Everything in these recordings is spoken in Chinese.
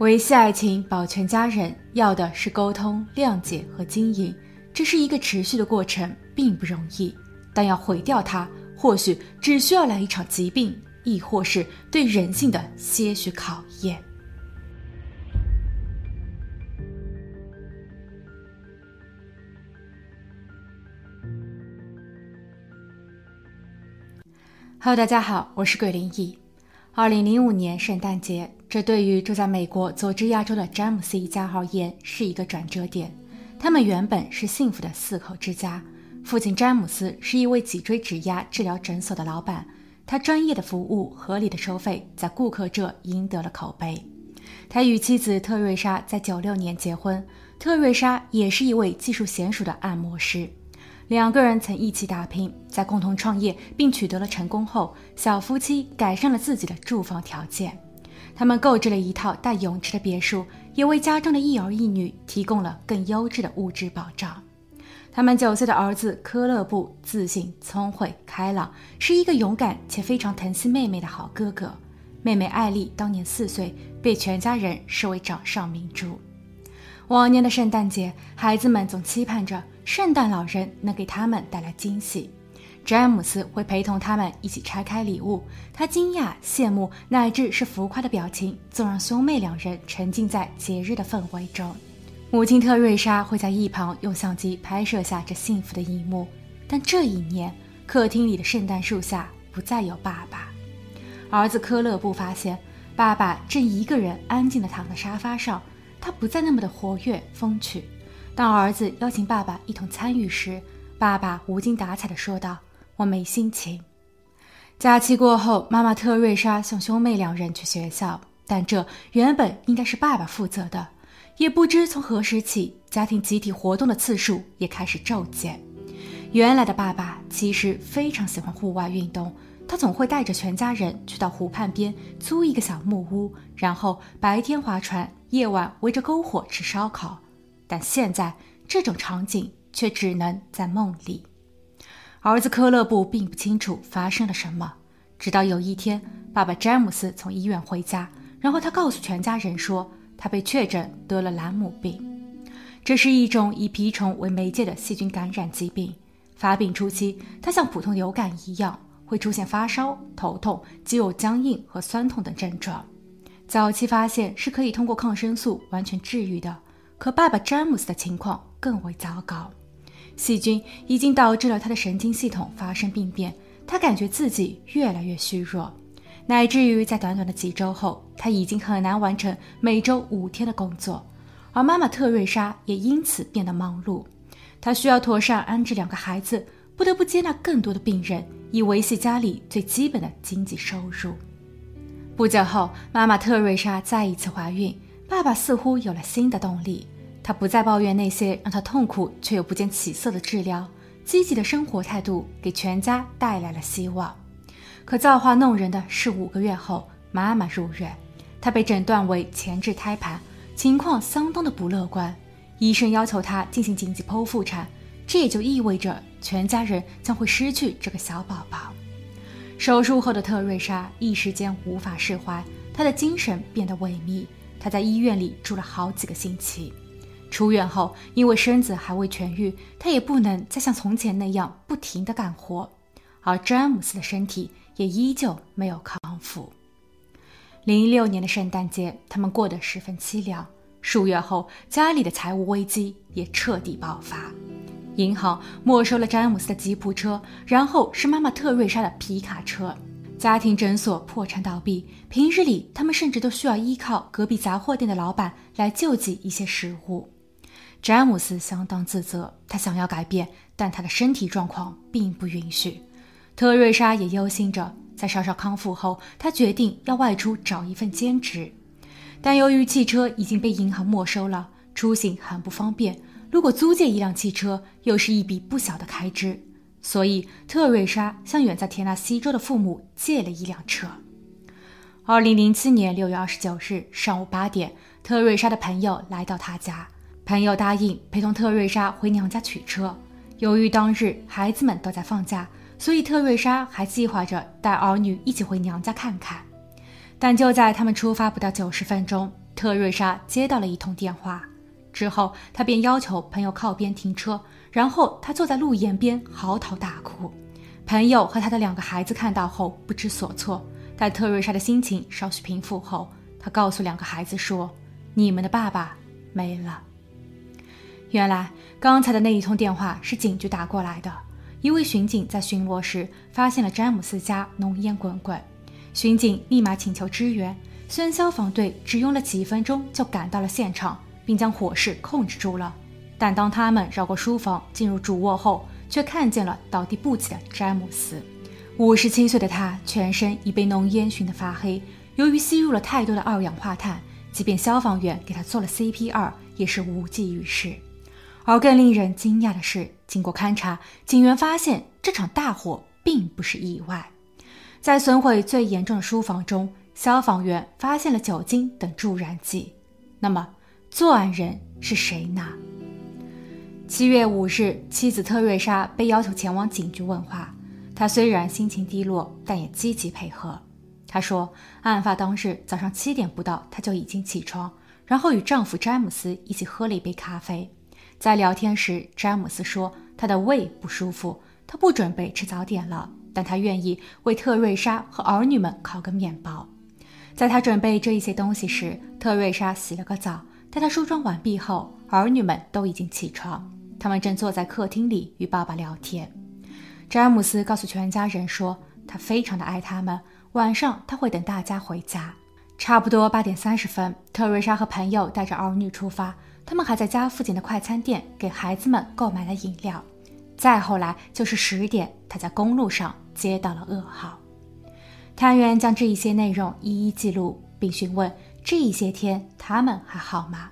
维系爱情、保全家人，要的是沟通、谅解和经营。这是一个持续的过程，并不容易。但要毁掉它，或许只需要来一场疾病，亦或是对人性的些许考验。Hello，大家好，我是鬼灵异。二零零五年圣诞节，这对于住在美国佐治亚州的詹姆斯一家而言是一个转折点。他们原本是幸福的四口之家，父亲詹姆斯是一位脊椎指压治疗诊所的老板，他专业的服务、合理的收费，在顾客这赢得了口碑。他与妻子特瑞莎在九六年结婚，特瑞莎也是一位技术娴熟的按摩师。两个人曾一起打拼，在共同创业并取得了成功后，小夫妻改善了自己的住房条件。他们购置了一套带泳池的别墅，也为家中的一儿一女提供了更优质的物质保障。他们九岁的儿子科勒布自信、聪慧、开朗，是一个勇敢且非常疼惜妹妹的好哥哥。妹妹艾丽当年四岁，被全家人视为掌上明珠。往年的圣诞节，孩子们总期盼着。圣诞老人能给他们带来惊喜，詹姆斯会陪同他们一起拆开礼物。他惊讶、羡慕乃至是浮夸的表情，总让兄妹两人沉浸在节日的氛围中。母亲特瑞莎会在一旁用相机拍摄下这幸福的一幕。但这一年，客厅里的圣诞树下不再有爸爸。儿子科勒布发现，爸爸正一个人安静地躺在沙发上，他不再那么的活跃、风趣。当儿子邀请爸爸一同参与时，爸爸无精打采地说道：“我没心情。”假期过后，妈妈特瑞莎送兄妹两人去学校，但这原本应该是爸爸负责的。也不知从何时起，家庭集体活动的次数也开始骤减。原来的爸爸其实非常喜欢户外运动，他总会带着全家人去到湖畔边租一个小木屋，然后白天划船，夜晚围着篝火吃烧烤。但现在这种场景却只能在梦里。儿子科勒布并不清楚发生了什么，直到有一天，爸爸詹姆斯从医院回家，然后他告诉全家人说，他被确诊得了兰姆病，这是一种以蜱虫为媒介的细菌感染疾病。发病初期，它像普通流感一样，会出现发烧、头痛、肌肉僵硬和酸痛等症状。早期发现是可以通过抗生素完全治愈的。可爸爸詹姆斯的情况更为糟糕，细菌已经导致了他的神经系统发生病变，他感觉自己越来越虚弱，乃至于在短短的几周后，他已经很难完成每周五天的工作，而妈妈特瑞莎也因此变得忙碌，她需要妥善安置两个孩子，不得不接纳更多的病人，以维系家里最基本的经济收入。不久后，妈妈特瑞莎再一次怀孕。爸爸似乎有了新的动力，他不再抱怨那些让他痛苦却又不见起色的治疗，积极的生活态度给全家带来了希望。可造化弄人的是，五个月后妈妈入院，她被诊断为前置胎盘，情况相当的不乐观。医生要求她进行紧急剖腹产，这也就意味着全家人将会失去这个小宝宝。手术后的特瑞莎一时间无法释怀，她的精神变得萎靡。她在医院里住了好几个星期，出院后，因为身子还未痊愈，他也不能再像从前那样不停地干活，而詹姆斯的身体也依旧没有康复。零六年的圣诞节，他们过得十分凄凉。数月后，家里的财务危机也彻底爆发，银行没收了詹姆斯的吉普车，然后是妈妈特瑞莎的皮卡车。家庭诊所破产倒闭，平日里他们甚至都需要依靠隔壁杂货店的老板来救济一些食物。詹姆斯相当自责，他想要改变，但他的身体状况并不允许。特瑞莎也忧心着，在稍稍康复后，他决定要外出找一份兼职，但由于汽车已经被银行没收了，出行很不方便。如果租借一辆汽车，又是一笔不小的开支。所以，特瑞莎向远在田纳西州的父母借了一辆车。二零零七年六月二十九日上午八点，特瑞莎的朋友来到他家，朋友答应陪同特瑞莎回娘家取车。由于当日孩子们都在放假，所以特瑞莎还计划着带儿女一起回娘家看看。但就在他们出发不到九十分钟，特瑞莎接到了一通电话，之后她便要求朋友靠边停车，然后她坐在路沿边嚎啕大哭。朋友和他的两个孩子看到后不知所措。待特瑞莎的心情稍许平复后，他告诉两个孩子说：“你们的爸爸没了。”原来刚才的那一通电话是警局打过来的。一位巡警在巡逻时发现了詹姆斯家浓烟滚滚，巡警立马请求支援。虽然消防队只用了几分钟就赶到了现场，并将火势控制住了，但当他们绕过书房进入主卧后，却看见了倒地不起的詹姆斯。五十七岁的他全身已被浓烟熏得发黑，由于吸入了太多的二氧化碳，即便消防员给他做了 CPR，也是无济于事。而更令人惊讶的是，经过勘查，警员发现这场大火并不是意外。在损毁最严重的书房中，消防员发现了酒精等助燃剂。那么，作案人是谁呢？七月五日，妻子特瑞莎被要求前往警局问话。她虽然心情低落，但也积极配合。她说，案发当日早上七点不到，她就已经起床，然后与丈夫詹姆斯一起喝了一杯咖啡。在聊天时，詹姆斯说他的胃不舒服，他不准备吃早点了，但他愿意为特瑞莎和儿女们烤个面包。在他准备这一些东西时，特瑞莎洗了个澡。待他梳妆完毕后，儿女们都已经起床，他们正坐在客厅里与爸爸聊天。詹姆斯告诉全家人说，他非常的爱他们，晚上他会等大家回家。差不多八点三十分，特瑞莎和朋友带着儿女出发。他们还在家附近的快餐店给孩子们购买了饮料。再后来就是十点，他在公路上接到了噩耗。探员将这一些内容一一记录，并询问这一些天他们还好吗？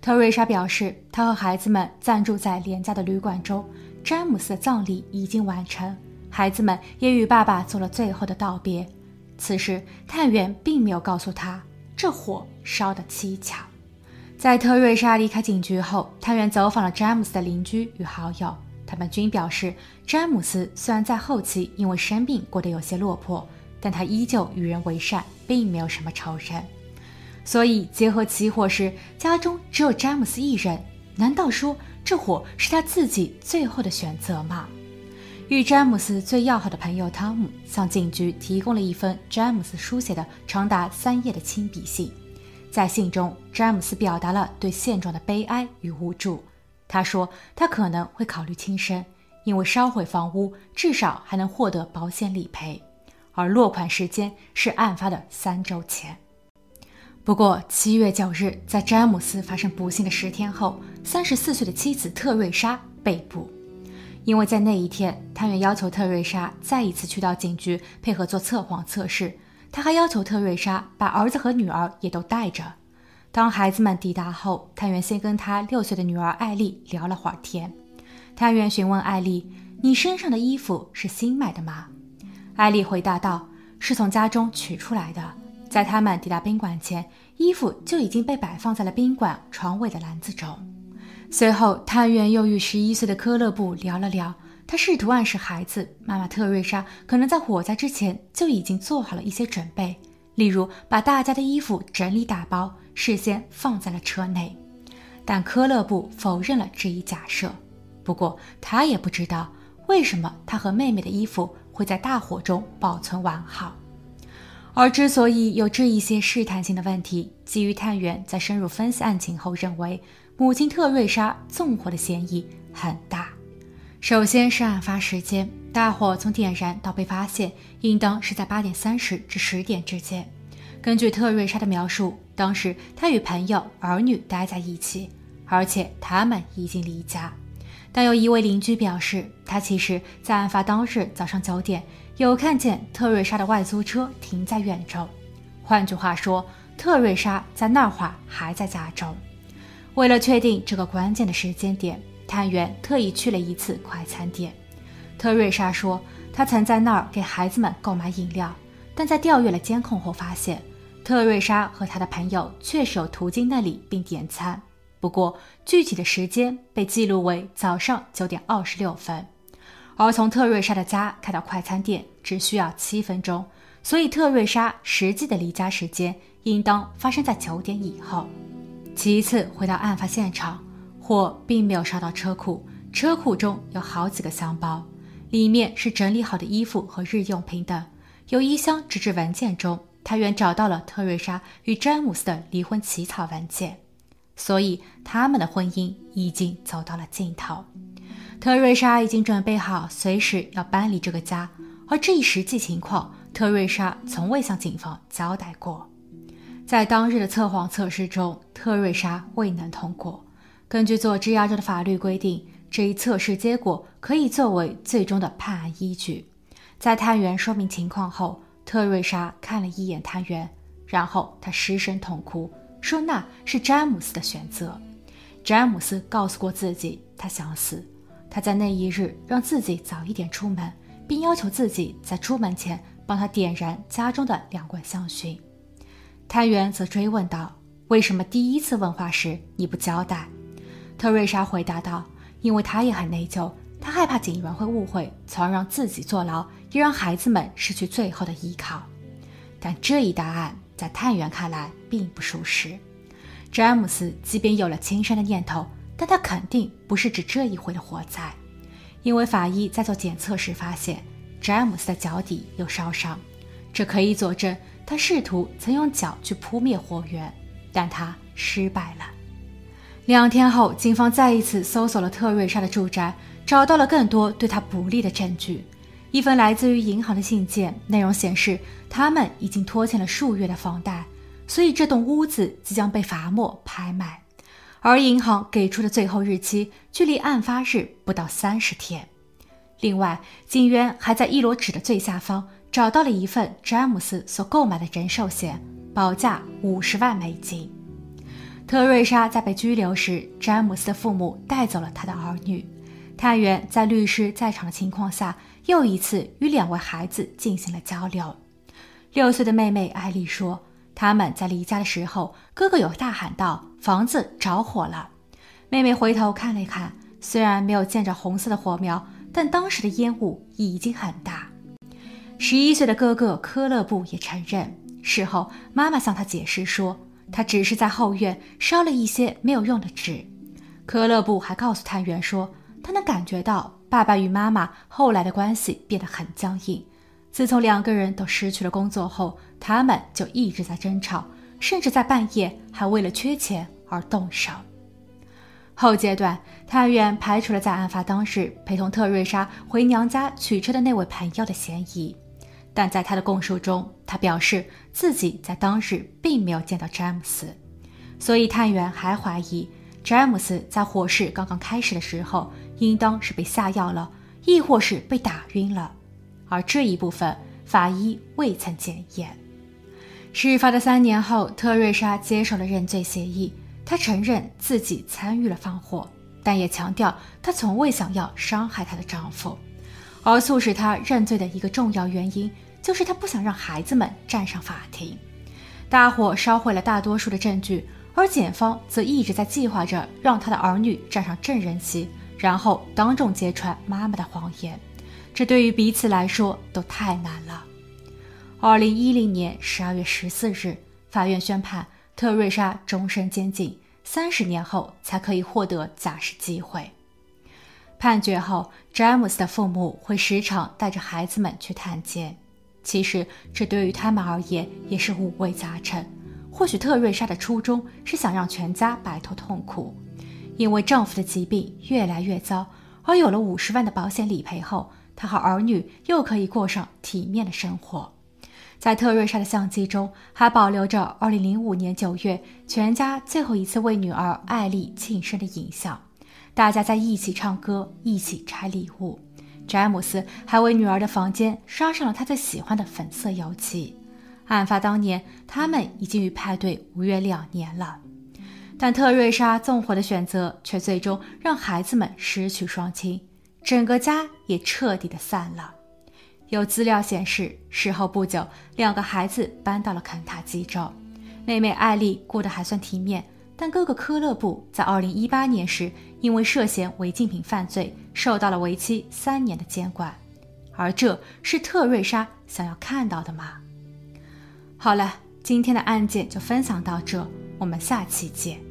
特瑞莎表示，她和孩子们暂住在廉价的旅馆中。詹姆斯的葬礼已经完成，孩子们也与爸爸做了最后的道别。此时，探员并没有告诉他，这火烧得蹊跷。在特瑞莎离开警局后，探员走访了詹姆斯的邻居与好友，他们均表示，詹姆斯虽然在后期因为生病过得有些落魄，但他依旧与人为善，并没有什么仇人。所以，结合起火时家中只有詹姆斯一人，难道说这火是他自己最后的选择吗？与詹姆斯最要好的朋友汤姆向警局提供了一封詹姆斯书写的长达三页的亲笔信。在信中，詹姆斯表达了对现状的悲哀与无助。他说，他可能会考虑轻生，因为烧毁房屋至少还能获得保险理赔，而落款时间是案发的三周前。不过，七月九日，在詹姆斯发生不幸的十天后，三十四岁的妻子特瑞莎被捕，因为在那一天，探员要求特瑞莎再一次去到警局配合做测谎测试。他还要求特瑞莎把儿子和女儿也都带着。当孩子们抵达后，探员先跟他六岁的女儿艾丽聊了会儿天。探员询问艾丽：“你身上的衣服是新买的吗？”艾丽回答道：“是从家中取出来的。”在他们抵达宾馆前，衣服就已经被摆放在了宾馆床尾的篮子中。随后，探员又与十一岁的科勒布聊了聊。他试图暗示孩子，妈妈特瑞莎可能在火灾之前就已经做好了一些准备，例如把大家的衣服整理打包，事先放在了车内。但科勒布否认了这一假设。不过他也不知道为什么他和妹妹的衣服会在大火中保存完好。而之所以有这一些试探性的问题，基于探员在深入分析案情后认为，母亲特瑞莎纵火的嫌疑很大。首先是案发时间，大火从点燃到被发现，应当是在八点三十至十点之间。根据特瑞莎的描述，当时她与朋友、儿女待在一起，而且他们已经离家。但有一位邻居表示，他其实在案发当日早上九点有看见特瑞莎的外租车停在院中。换句话说，特瑞莎在那会儿还在家中。为了确定这个关键的时间点。探员特意去了一次快餐店，特瑞莎说，她曾在那儿给孩子们购买饮料，但在调阅了监控后发现，特瑞莎和她的朋友确实有途经那里并点餐，不过具体的时间被记录为早上九点二十六分，而从特瑞莎的家开到快餐店只需要七分钟，所以特瑞莎实际的离家时间应当发生在九点以后。其次，回到案发现场，火并没有烧到车库，车库中有好几个箱包，里面是整理好的衣服和日用品等。由一箱纸质文件中，探员找到了特瑞莎与詹姆斯的离婚起草文件，所以他们的婚姻已经走到了尽头。特瑞莎已经准备好随时要搬离这个家，而这一实际情况，特瑞莎从未向警方交代过。在当日的测谎测试中，特瑞莎未能通过。根据佐治亚州的法律规定，这一测试结果可以作为最终的判案依据。在探员说明情况后，特瑞莎看了一眼探员，然后她失声痛哭，说那是詹姆斯的选择。詹姆斯告诉过自己，他想死。他在那一日让自己早一点出门，并要求自己在出门前帮他点燃家中的两罐香薰。探员则追问道：“为什么第一次问话时你不交代？”特瑞莎回答道：“因为她也很内疚，她害怕警员会误会，从而让自己坐牢，也让孩子们失去最后的依靠。”但这一答案在探员看来并不属实。詹姆斯即便有了轻生的念头。但他肯定不是指这一回的火灾，因为法医在做检测时发现詹姆斯的脚底有烧伤，这可以佐证他试图曾用脚去扑灭火源，但他失败了。两天后，警方再一次搜索了特瑞莎的住宅，找到了更多对他不利的证据。一份来自于银行的信件，内容显示他们已经拖欠了数月的房贷，所以这栋屋子即将被罚没拍卖。而银行给出的最后日期距离案发日不到三十天。另外，警员还在一摞纸的最下方找到了一份詹姆斯所购买的人寿险，保价五十万美金。特瑞莎在被拘留时，詹姆斯的父母带走了他的儿女。探员在律师在场的情况下，又一次与两位孩子进行了交流。六岁的妹妹艾丽说。他们在离家的时候，哥哥有大喊道：“房子着火了！”妹妹回头看了一看，虽然没有见着红色的火苗，但当时的烟雾已经很大。十一岁的哥哥科勒布也承认，事后妈妈向他解释说，他只是在后院烧了一些没有用的纸。科勒布还告诉探员说，他能感觉到爸爸与妈妈后来的关系变得很僵硬。自从两个人都失去了工作后，他们就一直在争吵，甚至在半夜还为了缺钱而动手。后阶段，探员排除了在案发当日陪同特瑞莎回娘家取车的那位朋友的嫌疑，但在他的供述中，他表示自己在当日并没有见到詹姆斯，所以探员还怀疑詹姆斯在火势刚刚开始的时候，应当是被下药了，亦或是被打晕了。而这一部分法医未曾检验。事发的三年后，特瑞莎接受了认罪协议。她承认自己参与了放火，但也强调她从未想要伤害她的丈夫。而促使她认罪的一个重要原因，就是他不想让孩子们站上法庭。大火烧毁了大多数的证据，而检方则一直在计划着让他的儿女站上证人席，然后当众揭穿妈妈的谎言。这对于彼此来说都太难了。二零一零年十二月十四日，法院宣判特瑞莎终身监禁，三十年后才可以获得假释机会。判决后，詹姆斯的父母会时常带着孩子们去探监。其实，这对于他们而言也是五味杂陈。或许特瑞莎的初衷是想让全家摆脱痛苦，因为丈夫的疾病越来越糟，而有了五十万的保险理赔后。他和儿女又可以过上体面的生活。在特瑞莎的相机中，还保留着2005年9月全家最后一次为女儿艾丽庆生的影像。大家在一起唱歌，一起拆礼物。詹姆斯还为女儿的房间刷上了他最喜欢的粉色油漆。案发当年，他们已经与派对无约两年了。但特瑞莎纵火的选择，却最终让孩子们失去双亲。整个家也彻底的散了。有资料显示，事后不久，两个孩子搬到了肯塔基州。妹妹艾丽过得还算体面，但哥哥科勒布在2018年时，因为涉嫌违禁品犯罪，受到了为期三年的监管。而这是特瑞莎想要看到的吗？好了，今天的案件就分享到这，我们下期见。